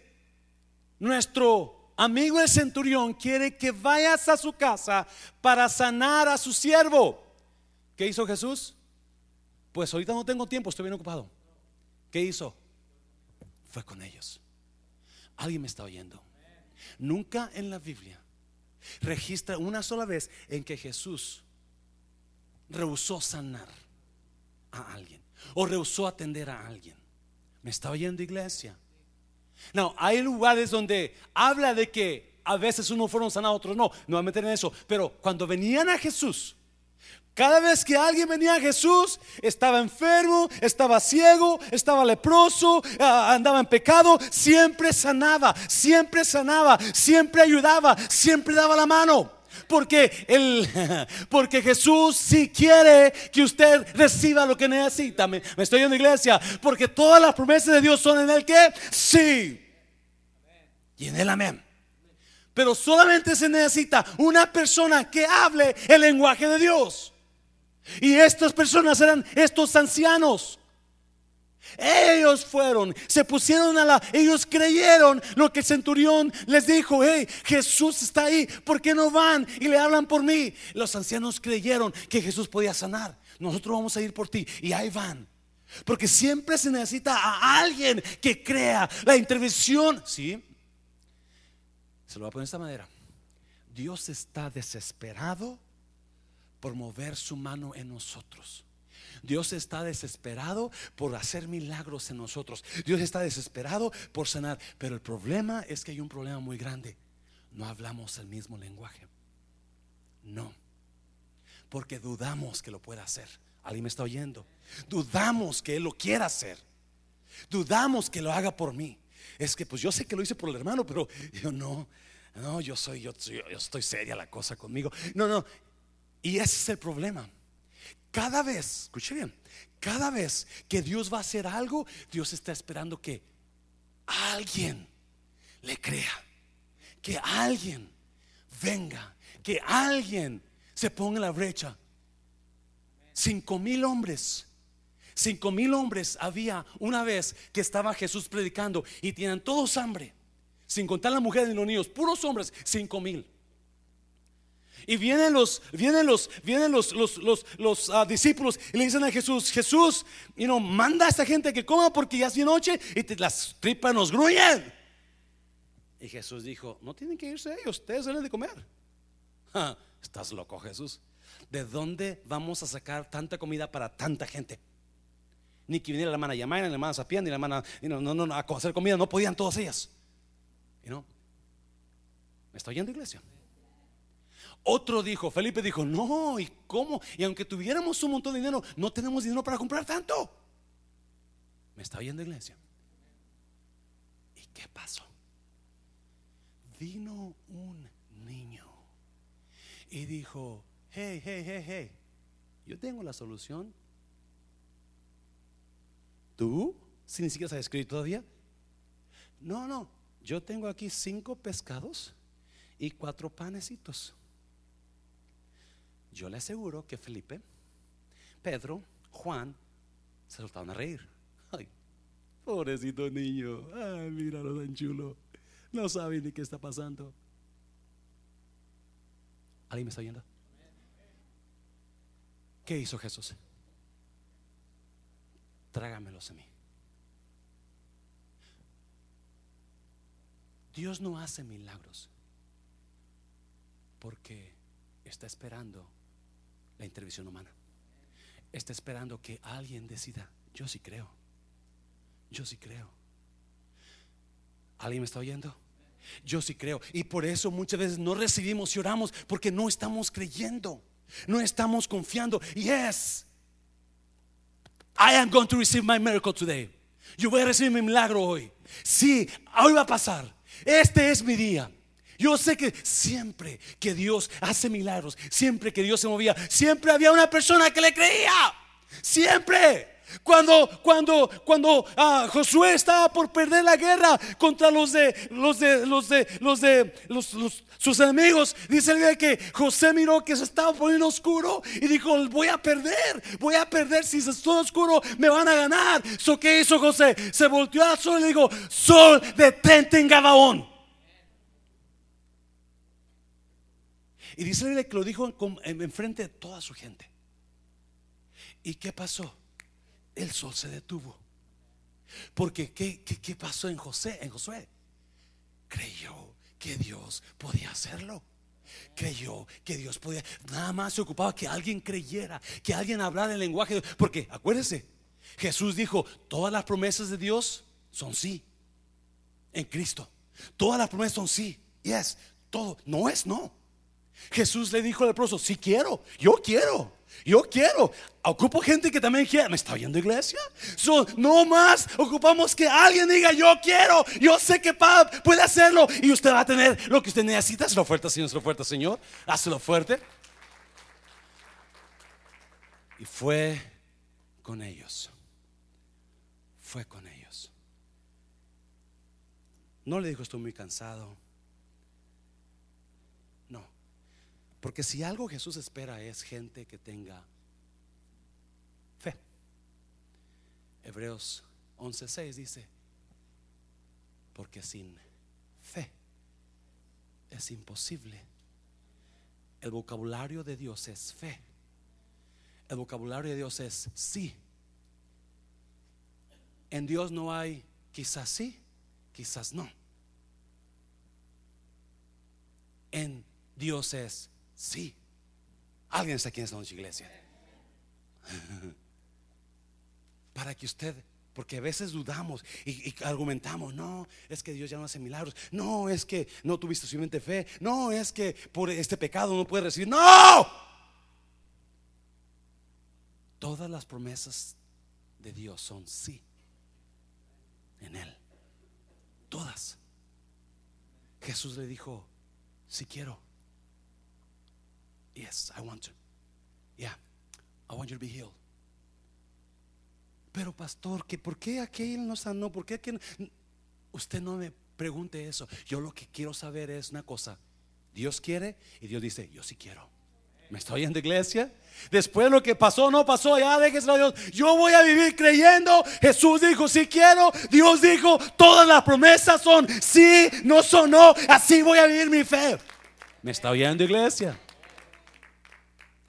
nuestro amigo el centurión quiere que vayas a su casa para sanar a su siervo. ¿Qué hizo Jesús? Pues ahorita no tengo tiempo, estoy bien ocupado. ¿Qué hizo? Fue con ellos. Alguien me está oyendo. Nunca en la Biblia registra una sola vez en que Jesús rehusó sanar a alguien o rehusó atender a alguien. ¿Me está oyendo iglesia? No, hay lugares donde habla de que a veces unos fueron sanados, otros no. No voy a meter en eso. Pero cuando venían a Jesús, cada vez que alguien venía a Jesús, estaba enfermo, estaba ciego, estaba leproso, ah, andaba en pecado, siempre sanaba, siempre sanaba, siempre ayudaba, siempre daba la mano. Porque, el, porque Jesús si quiere que usted reciba lo que necesita. Me, me estoy en iglesia. Porque todas las promesas de Dios son en el que sí. Y en el amén. Pero solamente se necesita una persona que hable el lenguaje de Dios. Y estas personas eran estos ancianos. Ellos fueron, se pusieron a la, ellos creyeron lo que el centurión les dijo, hey, Jesús está ahí, ¿por qué no van y le hablan por mí? Los ancianos creyeron que Jesús podía sanar. nosotros vamos a ir por ti. Y ahí van. Porque siempre se necesita a alguien que crea la intervención. ¿Sí? Se lo voy a poner de esta manera. Dios está desesperado por mover su mano en nosotros. Dios está desesperado por hacer milagros en nosotros. Dios está desesperado por sanar. Pero el problema es que hay un problema muy grande. No hablamos el mismo lenguaje. No. Porque dudamos que lo pueda hacer. ¿Alguien me está oyendo? Dudamos que Él lo quiera hacer. Dudamos que lo haga por mí. Es que pues yo sé que lo hice por el hermano, pero yo no. No, yo soy, yo, yo estoy seria la cosa conmigo. No, no. Y ese es el problema. Cada vez, escuche bien, cada vez que Dios va a hacer algo, Dios está esperando que alguien le crea, que alguien venga, que alguien se ponga en la brecha. Cinco mil hombres, cinco mil hombres había una vez que estaba Jesús predicando y tienen todos hambre, sin contar las mujeres y los niños, puros hombres, cinco mil. Y vienen los, vienen los, vienen los, los, los, ah, discípulos y le dicen a Jesús, Jesús, y no manda a esta gente que coma porque ya es de noche y las tripas nos gruyen. Y Jesús dijo, no tienen que irse ellos, ustedes deben de comer. Estás loco Jesús. ¿De dónde vamos a sacar tanta comida para tanta gente? Ni que viniera la hermana Yamaya, ni la hermana Sapien, ni la hermana, no, no, no, a hacer comida, no podían todas ellas. ¿Y no? ¿Me está oyendo iglesia? Otro dijo, Felipe dijo, no, ¿y cómo? Y aunque tuviéramos un montón de dinero, no tenemos dinero para comprar tanto. ¿Me está oyendo iglesia? ¿Y qué pasó? Vino un niño y dijo, hey, hey, hey, hey, yo tengo la solución. ¿Tú? Si ni siquiera sabes escribir todavía. No, no, yo tengo aquí cinco pescados y cuatro panecitos. Yo le aseguro que Felipe, Pedro, Juan se soltaron a reír. Ay, pobrecito niño. Ay, míralo tan chulo. No sabe ni qué está pasando. ¿Alguien me está oyendo? ¿Qué hizo Jesús? Trágamelos a mí. Dios no hace milagros porque está esperando la intervención humana. Está esperando que alguien decida. Yo sí creo. Yo sí creo. ¿Alguien me está oyendo? Yo sí creo. Y por eso muchas veces no recibimos y oramos porque no estamos creyendo. No estamos confiando. Yes. I am going to receive my miracle today. Yo voy a recibir mi milagro hoy. Sí, hoy va a pasar. Este es mi día. Yo sé que siempre que Dios hace milagros, siempre que Dios se movía, siempre había una persona que le creía. Siempre. Cuando, cuando, cuando ah, Josué estaba por perder la guerra contra los de, los de, los de, los de, sus enemigos, dice el día que José miró que se estaba poniendo oscuro y dijo: Voy a perder, voy a perder. Si se está oscuro, me van a ganar. So, ¿Qué hizo José? Se volteó al sol y le dijo: Sol, detente en Gabaón. Y dice que lo dijo enfrente de toda su gente. ¿Y qué pasó? El sol se detuvo. Porque ¿qué, qué, pasó en José? En Josué. Creyó que Dios podía hacerlo. Creyó que Dios podía. Nada más se ocupaba que alguien creyera, que alguien hablara el lenguaje. Porque acuérdese, Jesús dijo: Todas las promesas de Dios son sí. En Cristo. Todas las promesas son sí. Yes. Todo. No es no. Jesús le dijo al leproso, si quiero, yo quiero. Yo quiero. Ocupo gente que también quiere. ¿Me está oyendo iglesia? no más. Ocupamos que alguien diga yo quiero. Yo sé que puede hacerlo. Y usted va a tener lo que usted necesita. Hazlo fuerte, Señor. Hazlo fuerte, Señor. Hazlo fuerte. Y fue con ellos. Fue con ellos. No le dijo estoy muy cansado. Porque si algo Jesús espera es gente que tenga fe. Hebreos 11:6 dice, porque sin fe es imposible. El vocabulario de Dios es fe. El vocabulario de Dios es sí. En Dios no hay quizás sí, quizás no. En Dios es sí. Alguien está aquí en esta noche, iglesia. Para que usted porque a veces dudamos y, argumentamos, no, es que Dios ya no hace milagros, no, es que no tuviste suficiente fe, no, es que por este pecado no puedes recibir, no. Todas las promesas de Dios son sí en Él. Todas. Jesús le dijo, si quiero. Yes, I want to. Yeah, I want you to be healed. Pero pastor, ¿que ¿por qué aquel no sanó? ¿Por qué aquel? Usted no me pregunte eso. Yo lo que quiero saber es una cosa. Dios quiere y Dios dice, yo sí quiero. ¿Me estoy en iglesia? Después lo que pasó, no pasó, ya déjeselo a Dios. Yo voy a vivir creyendo. Jesús dijo, si quiero. Dios dijo, todas las promesas son sí, no son no. Así voy a vivir mi fe. ¿Me está oyendo, iglesia?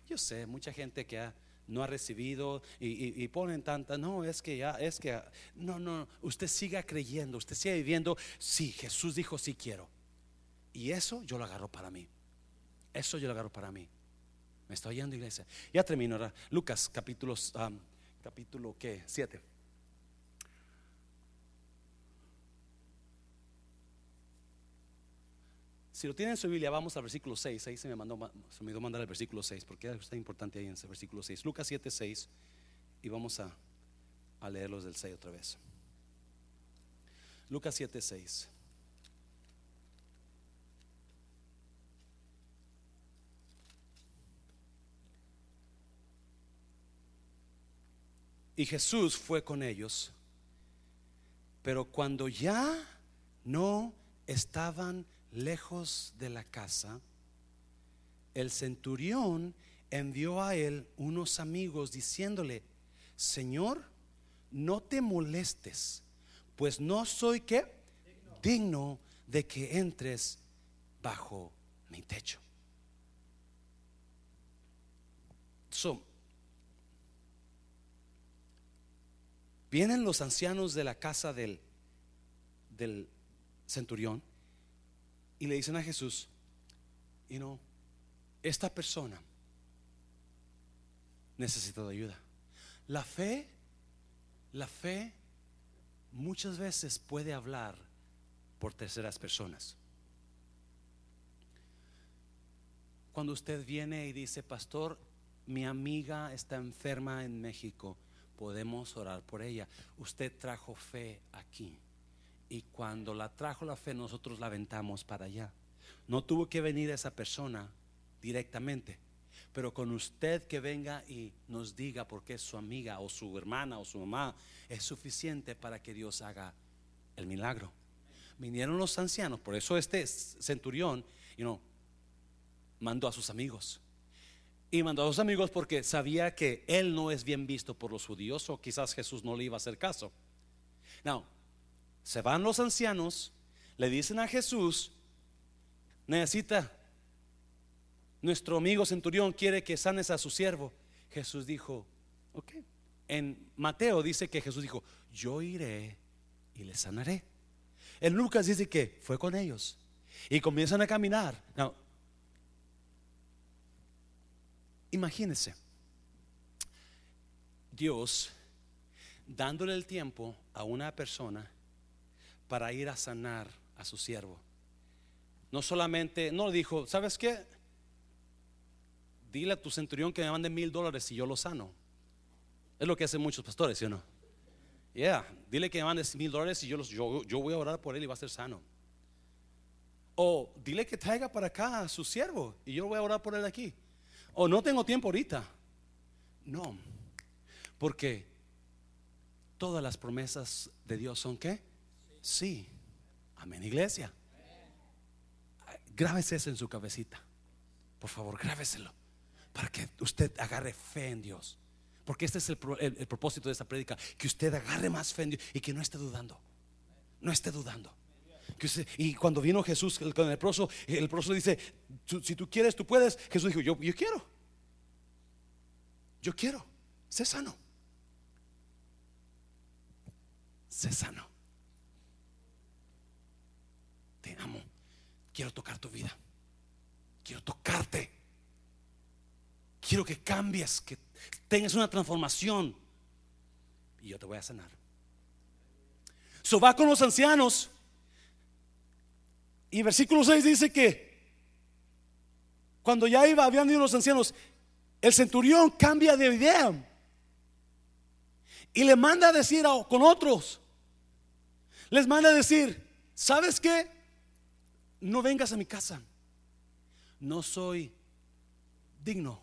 Yo sé, mucha gente que no ha recibido y, ponen tanta, no, es que ya, es que, no, no, usted siga creyendo, usted siga viviendo, sí, Jesús dijo, sí quiero. Y eso yo lo agarro para mí. Eso yo lo agarro para mí. Me estoy oyendo, iglesia. Ya termino ahora. Lucas, capítulo, capítulo, ¿qué? Siete. Si lo tienen en su Biblia, vamos al versículo 6. Ahí se me mandó, se me dio mandar el versículo 6, porque está importante ahí en ese versículo 6. Lucas 7, 6. Y vamos a, a leerlos del 6 otra vez. Lucas 7, 6. Y Jesús fue con ellos, pero cuando ya no estaban lejos de la casa, el centurión envió a él unos amigos diciéndole, Señor, no te molestes, pues no soy que digno de que entres bajo mi techo. vienen los ancianos de la casa del, del centurión y le dicen a Jesús, y no, esta persona necesita de ayuda. La fe, la fe muchas veces puede hablar por terceras personas. Cuando usted viene y dice, pastor, mi amiga está enferma en México, podemos orar por ella. Usted trajo fe aquí y cuando la trajo la fe nosotros la aventamos para allá. No tuvo que venir esa persona directamente, pero con usted que venga y nos diga por qué su amiga o su hermana o su mamá es suficiente para que Dios haga el milagro. Vinieron los ancianos, por eso este centurión, you mandó a sus amigos. Y mandó a sus amigos porque sabía que él no es bien visto por los judíos o quizás Jesús no le iba a hacer caso. Se van los ancianos, le dicen a Jesús, necesita, nuestro amigo centurión quiere que sanes a su siervo. Jesús dijo, ok. En Mateo dice que Jesús dijo, yo iré y le sanaré. En Lucas dice que fue con ellos y comienzan a caminar. Now, imagínense, Dios dándole el tiempo a una persona para ir a sanar a su siervo. No solamente, no dijo, ¿sabes qué? Dile a tu centurión que me mande mil dólares y yo lo sano. Es lo que hacen muchos pastores, ¿sí o no? Yeah, dile que me mande mil dólares y yo, yo, yo voy a orar por él y va a ser sano. O dile que traiga para acá a su siervo y yo voy a orar por él aquí. O no tengo tiempo ahorita. No, porque todas las promesas de Dios son qué? Sí. Amén, iglesia. Grábese eso en su cabecita. Por favor, grábeselo. Para que usted agarre fe en Dios. Porque este es el, propósito de esta prédica. Que usted agarre más fe en Dios y que no esté dudando. No esté dudando. y cuando vino Jesús con el leproso, el leproso dice, si tú quieres, tú puedes. Jesús dijo, yo, yo quiero. yo quiero, sé sano. Sé sano. Te amo. Quiero tocar tu vida. Quiero tocarte. Quiero que cambies, que tengas una transformación. Y yo te voy a sanar. So va con los ancianos. Y versículo 6 dice que cuando ya iba, habían ido los ancianos, el centurión cambia de idea y le manda a decir con otros, les manda a decir, ¿sabes qué? No vengas a mi casa, no soy digno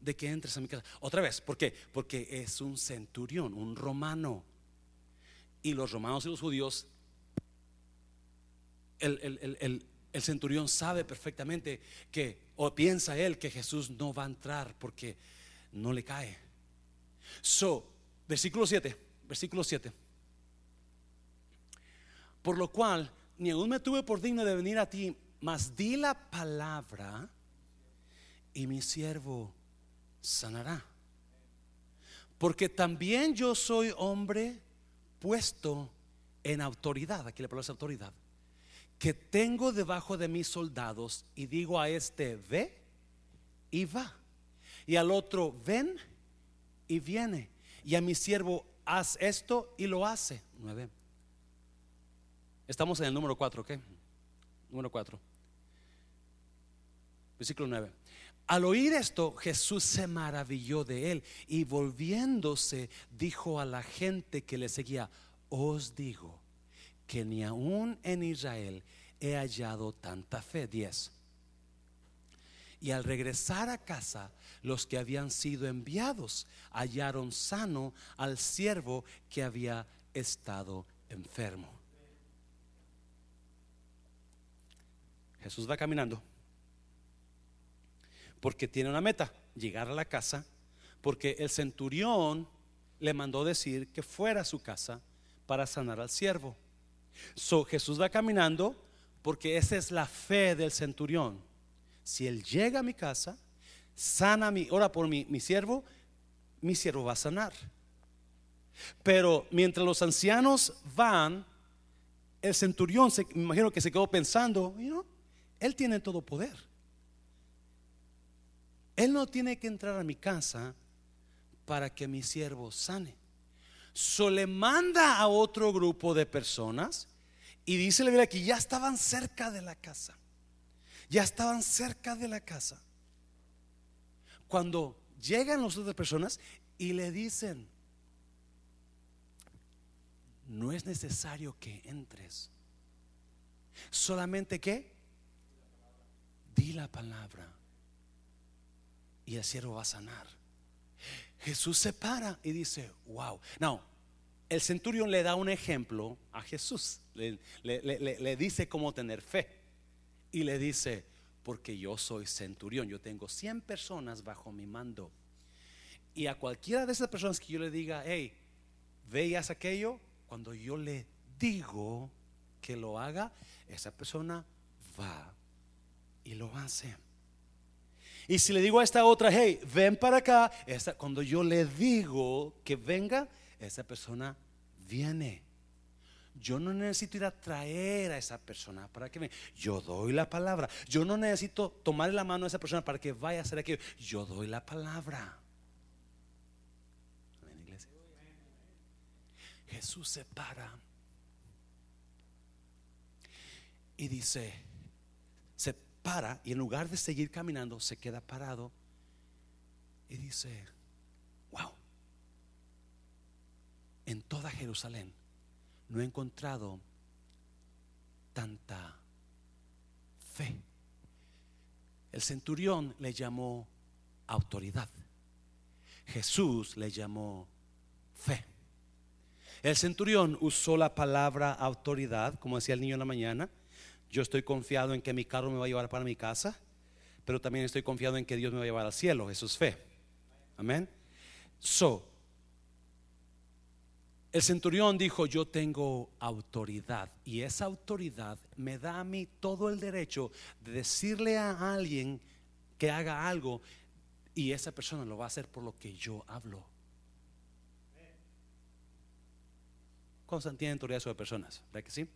de que entres a mi casa. Otra vez, ¿por qué? Porque es un centurión, un romano. Y los romanos y los judíos, el, centurión sabe perfectamente que, o piensa él que Jesús no va a entrar porque no le cae. So, versículo 7, versículo 7. Por lo cual, ni aún me tuve por digno de venir a ti, mas di la palabra y mi siervo sanará. Porque también yo soy hombre puesto en autoridad. Aquí le palabra autoridad que tengo debajo de mis soldados y digo a este, ve y va. Y al otro, ven y viene. Y a mi siervo, haz esto y lo hace. Nueve. Estamos en el número cuatro, ¿ok? Número cuatro. Versículo nueve. Al oír esto, Jesús se maravilló de él y volviéndose dijo a la gente que le seguía, os digo que ni aún en Israel he hallado tanta fe. 10. Y al regresar a casa, los que habían sido enviados hallaron sano al siervo que había estado enfermo. Jesús va caminando porque tiene una meta, llegar a la casa, porque el centurión le mandó decir que fuera a su casa para sanar al siervo. So, Jesús va caminando porque esa es la fe del centurión. Si él llega a mi casa, sana mi, ora por mi, mi siervo, mi siervo va a sanar. Pero mientras los ancianos van, el centurión, se, me imagino que se quedó pensando, él tiene todo poder. Él no tiene que entrar a mi casa para que mi siervo sane. So le manda a otro grupo de personas y dice la Biblia que ya estaban cerca de la casa. Ya estaban cerca de la casa. Cuando llegan las otras personas y le dicen, no es necesario que entres. Solamente que di la palabra y el siervo va a sanar. Jesús se para y dice, wow. No, el centurión le da un ejemplo a Jesús. Le, dice cómo tener fe. Y le dice, porque yo soy centurión, yo tengo 100 personas bajo mi mando. Y a cualquiera de esas personas que yo le diga, hey, veas aquello, cuando yo le digo que lo haga, esa persona va y lo hace. Y si le digo a esta otra, hey, ven para acá, cuando yo le digo que venga, esa persona viene. Yo no necesito ir a traer a esa persona para que venga. Yo doy la palabra. Yo no necesito tomarle la mano a esa persona para que vaya a hacer aquello. Yo doy la palabra. Jesús se para y dice, para y en lugar de seguir caminando, se queda parado y dice, wow, en toda Jerusalén no he encontrado tanta fe. El centurión le llamó autoridad. Jesús le llamó fe. El centurión usó la palabra autoridad, como decía el niño en la mañana. Yo estoy confiado en que mi carro me va a llevar para mi casa, pero también estoy confiado en que Dios me va a llevar al cielo. Eso es fe. Amén. So, el centurión dijo, yo tengo autoridad y esa autoridad me da a mí todo el derecho de decirle a alguien que haga algo Y esa persona lo va a hacer por lo que yo hablo. ¿Cuántos tienen autoridad sobre personas? ¿Verdad que sí?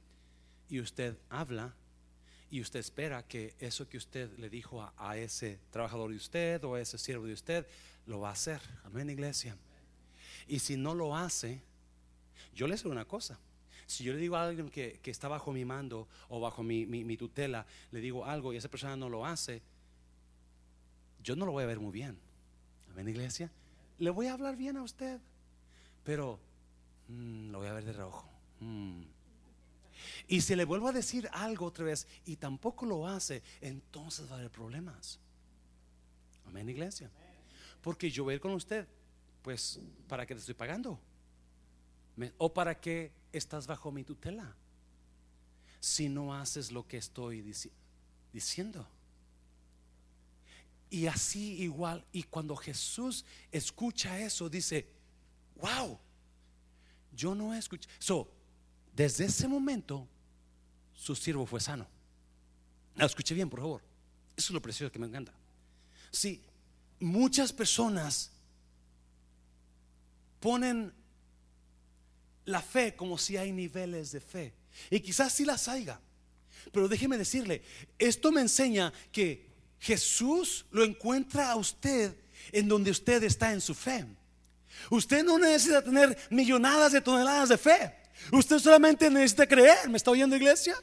Y usted habla y usted espera que eso que usted le dijo a, ese trabajador de usted o a ese siervo de usted lo va a hacer. Amén, iglesia. Y si no lo hace, yo le digo una cosa. Si yo le digo a alguien que, está bajo mi mando o bajo mi, tutela, le digo algo y esa persona no lo hace, yo no lo voy a ver muy bien. Amén, iglesia. Le voy a hablar bien a usted, pero mmm, lo voy a ver de rojo. Mmm. Y si le vuelvo a decir algo otra vez y tampoco lo hace, entonces va a haber problemas. Amén, iglesia. Porque yo voy a ir con usted, pues, ¿para qué te estoy pagando? ¿O para qué estás bajo mi tutela? Si no haces lo que estoy dici diciendo. Y así igual, y cuando Jesús escucha eso, dice, wow, yo no escuché. So, desde ese momento, su siervo fue sano. La escuché bien, por favor. Eso es lo precioso que me encanta. Sí, muchas personas ponen la fe como si hay niveles de fe. Y quizás sí las haya. Pero déjeme decirle, esto me enseña que Jesús lo encuentra a usted en donde usted está en su fe. Usted no necesita tener millonadas de toneladas de fe. Usted solamente necesita creer. ¿Me está oyendo, iglesia?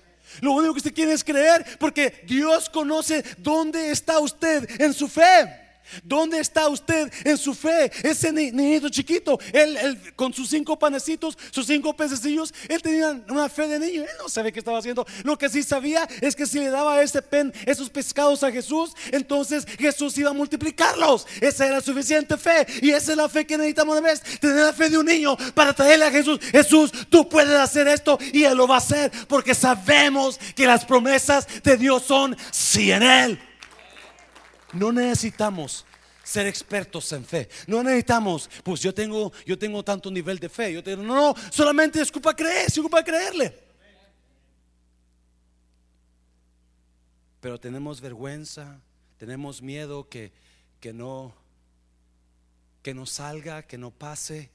Lo único que usted quiere es creer porque Dios conoce dónde está usted en su fe. ¿Dónde está usted en su fe? Ese niñito chiquito, él, con sus cinco panecitos, sus cinco pececillos, él tenía una fe de niño. Él no sabe qué estaba haciendo. Lo que sí sabía es que si le daba ese pen, esos pescados a Jesús, entonces Jesús iba a multiplicarlos. Esa era suficiente fe. Y esa es la fe que necesitamos de vez. Tener la fe de un niño para traerle a Jesús. Jesús, tú puedes hacer esto y Él lo va a hacer. Porque sabemos que las promesas de Dios son sí en Él. No necesitamos ser expertos en fe. No necesitamos, pues yo tengo, yo tengo tanto nivel de fe. Yo tengo, no, no, solamente es culpa creer, es culpa creerle. Pero tenemos vergüenza, tenemos miedo que, que no, que no salga, que no pase.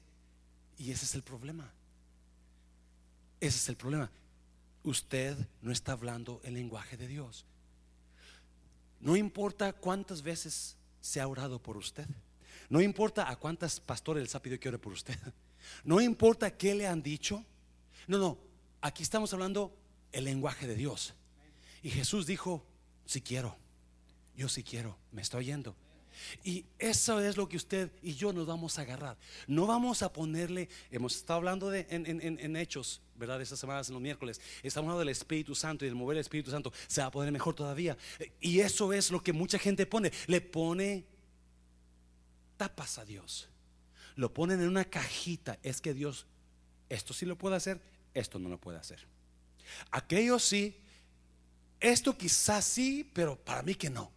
Y ese es el problema. Ese es el problema. Usted no está hablando el lenguaje de Dios. No importa cuántas veces se ha orado por usted. No importa a cuántas pastores les ha pedido que ore por usted. No importa qué le han dicho. No, no. Aquí estamos hablando el lenguaje de Dios. Y Jesús dijo, si quiero. Yo sí quiero. Me estoy yendo. Y eso es lo que usted y yo nos vamos a agarrar. No vamos a ponerle, hemos estado hablando de, en, en, en hechos, ¿verdad? Estas semanas, en los miércoles, estamos hablando del Espíritu Santo y del mover el Espíritu Santo. Se va a poner mejor todavía. Y eso es lo que mucha gente pone. Le pone tapas a Dios. Lo ponen en una cajita. Es que Dios, esto sí lo puede hacer, esto no lo puede hacer. Aquello sí, esto quizás sí, pero para mí que no.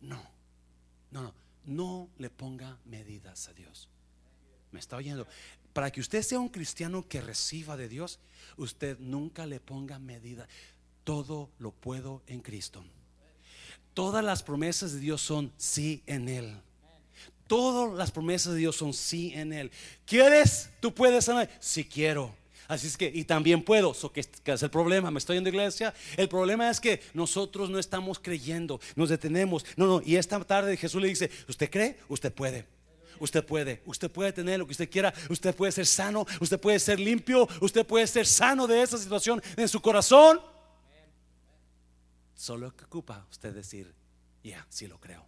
No. No, no, no le ponga medidas a Dios. ¿Me está oyendo? Para que usted sea un cristiano que reciba de Dios, usted nunca le ponga medidas. Todo lo puedo en Cristo. Todas las promesas de Dios son sí en Él. Todas las promesas de Dios son sí en Él. ¿Quieres? Tú puedes. Si quiero. Así es que, y también puedo, so, ¿qué, es el problema? ¿Me estoy en la iglesia? El problema es que nosotros no estamos creyendo, nos detenemos. No, no, y esta tarde Jesús le dice, ¿usted cree? Usted puede. Usted puede, usted puede tener lo que usted quiera, usted puede ser sano, usted puede ser limpio, usted puede ser sano de esa situación en su corazón. Solo que ocupa usted decir, ya, yeah, sí lo creo.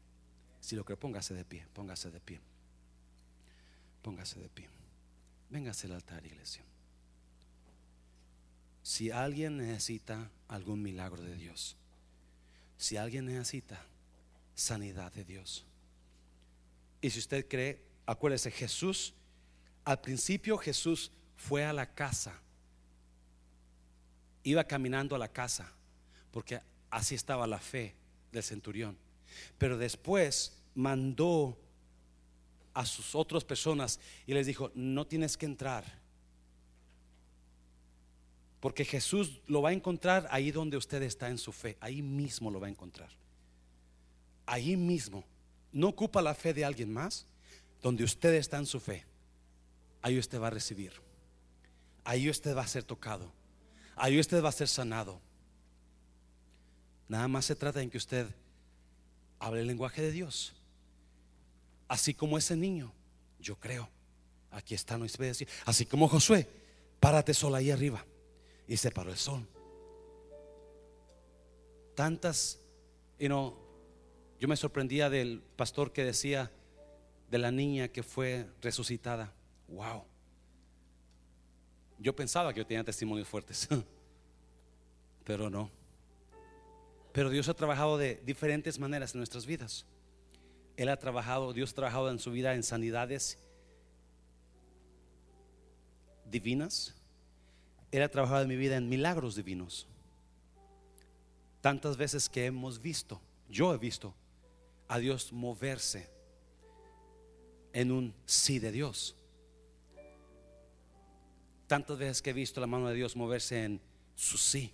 Si lo creo, póngase de pie, póngase de pie. Póngase de pie. Véngase al altar, iglesia. Si alguien necesita algún milagro de Dios, si alguien necesita sanidad de Dios, y si usted cree, acuérdese, Jesús, al principio Jesús fue a la casa, iba caminando a la casa, porque así estaba la fe del centurión, pero después mandó a sus otras personas y les dijo, no tienes que entrar porque Jesús lo va a encontrar ahí donde usted está en su fe. Ahí mismo lo va a encontrar. Ahí mismo. No ocupa la fe de alguien más, donde usted está en su fe, ahí usted va a recibir. Ahí usted va a ser tocado. Ahí usted va a ser sanado. Nada más se trata en que usted hable el lenguaje de Dios. Así como ese niño, yo creo. Aquí está, no decir. Así como Josué, párate sola ahí arriba. Y se paró el sol. Tantas, y no, yo me sorprendía del pastor que decía de la niña que fue resucitada. Wow. Yo pensaba que yo tenía testimonios fuertes, pero no. Pero Dios ha trabajado de diferentes maneras en nuestras vidas. Él ha trabajado, Dios ha trabajado en su vida en sanidades divinas. Él ha trabajado en mi vida en milagros divinos. Tantas veces que hemos visto, yo he visto a Dios moverse en un sí de Dios. Tantas veces que he visto la mano de Dios moverse en su sí.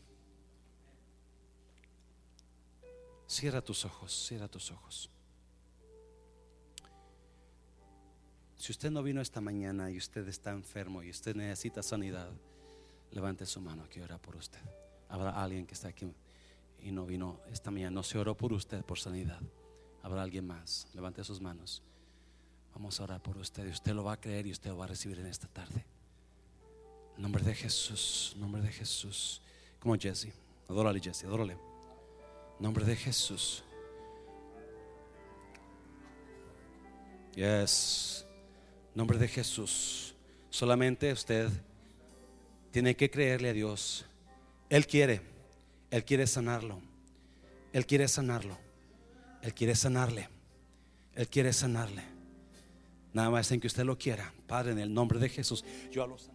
Cierra tus ojos, cierra tus ojos. Si usted no vino esta mañana y usted está enfermo y usted necesita sanidad, levante su mano, que ora por usted. Habrá alguien que está aquí y no vino esta mañana, no se oró por usted por sanidad. Habrá alguien más, levante sus manos. Vamos a orar por usted usted lo va a creer y usted lo va a recibir en esta tarde. En nombre de Jesús, nombre de Jesús. Como Jesse, adórale Jesse, adórale. Nombre de Jesús. Yes. Nombre de Jesús. Solamente usted tiene que creerle a Dios. Él quiere, Él quiere sanarlo. Él quiere sanarlo. Él quiere sanarle. Él quiere sanarle. Nada más en que usted lo quiera. Padre, en el nombre de Jesús. Yo a los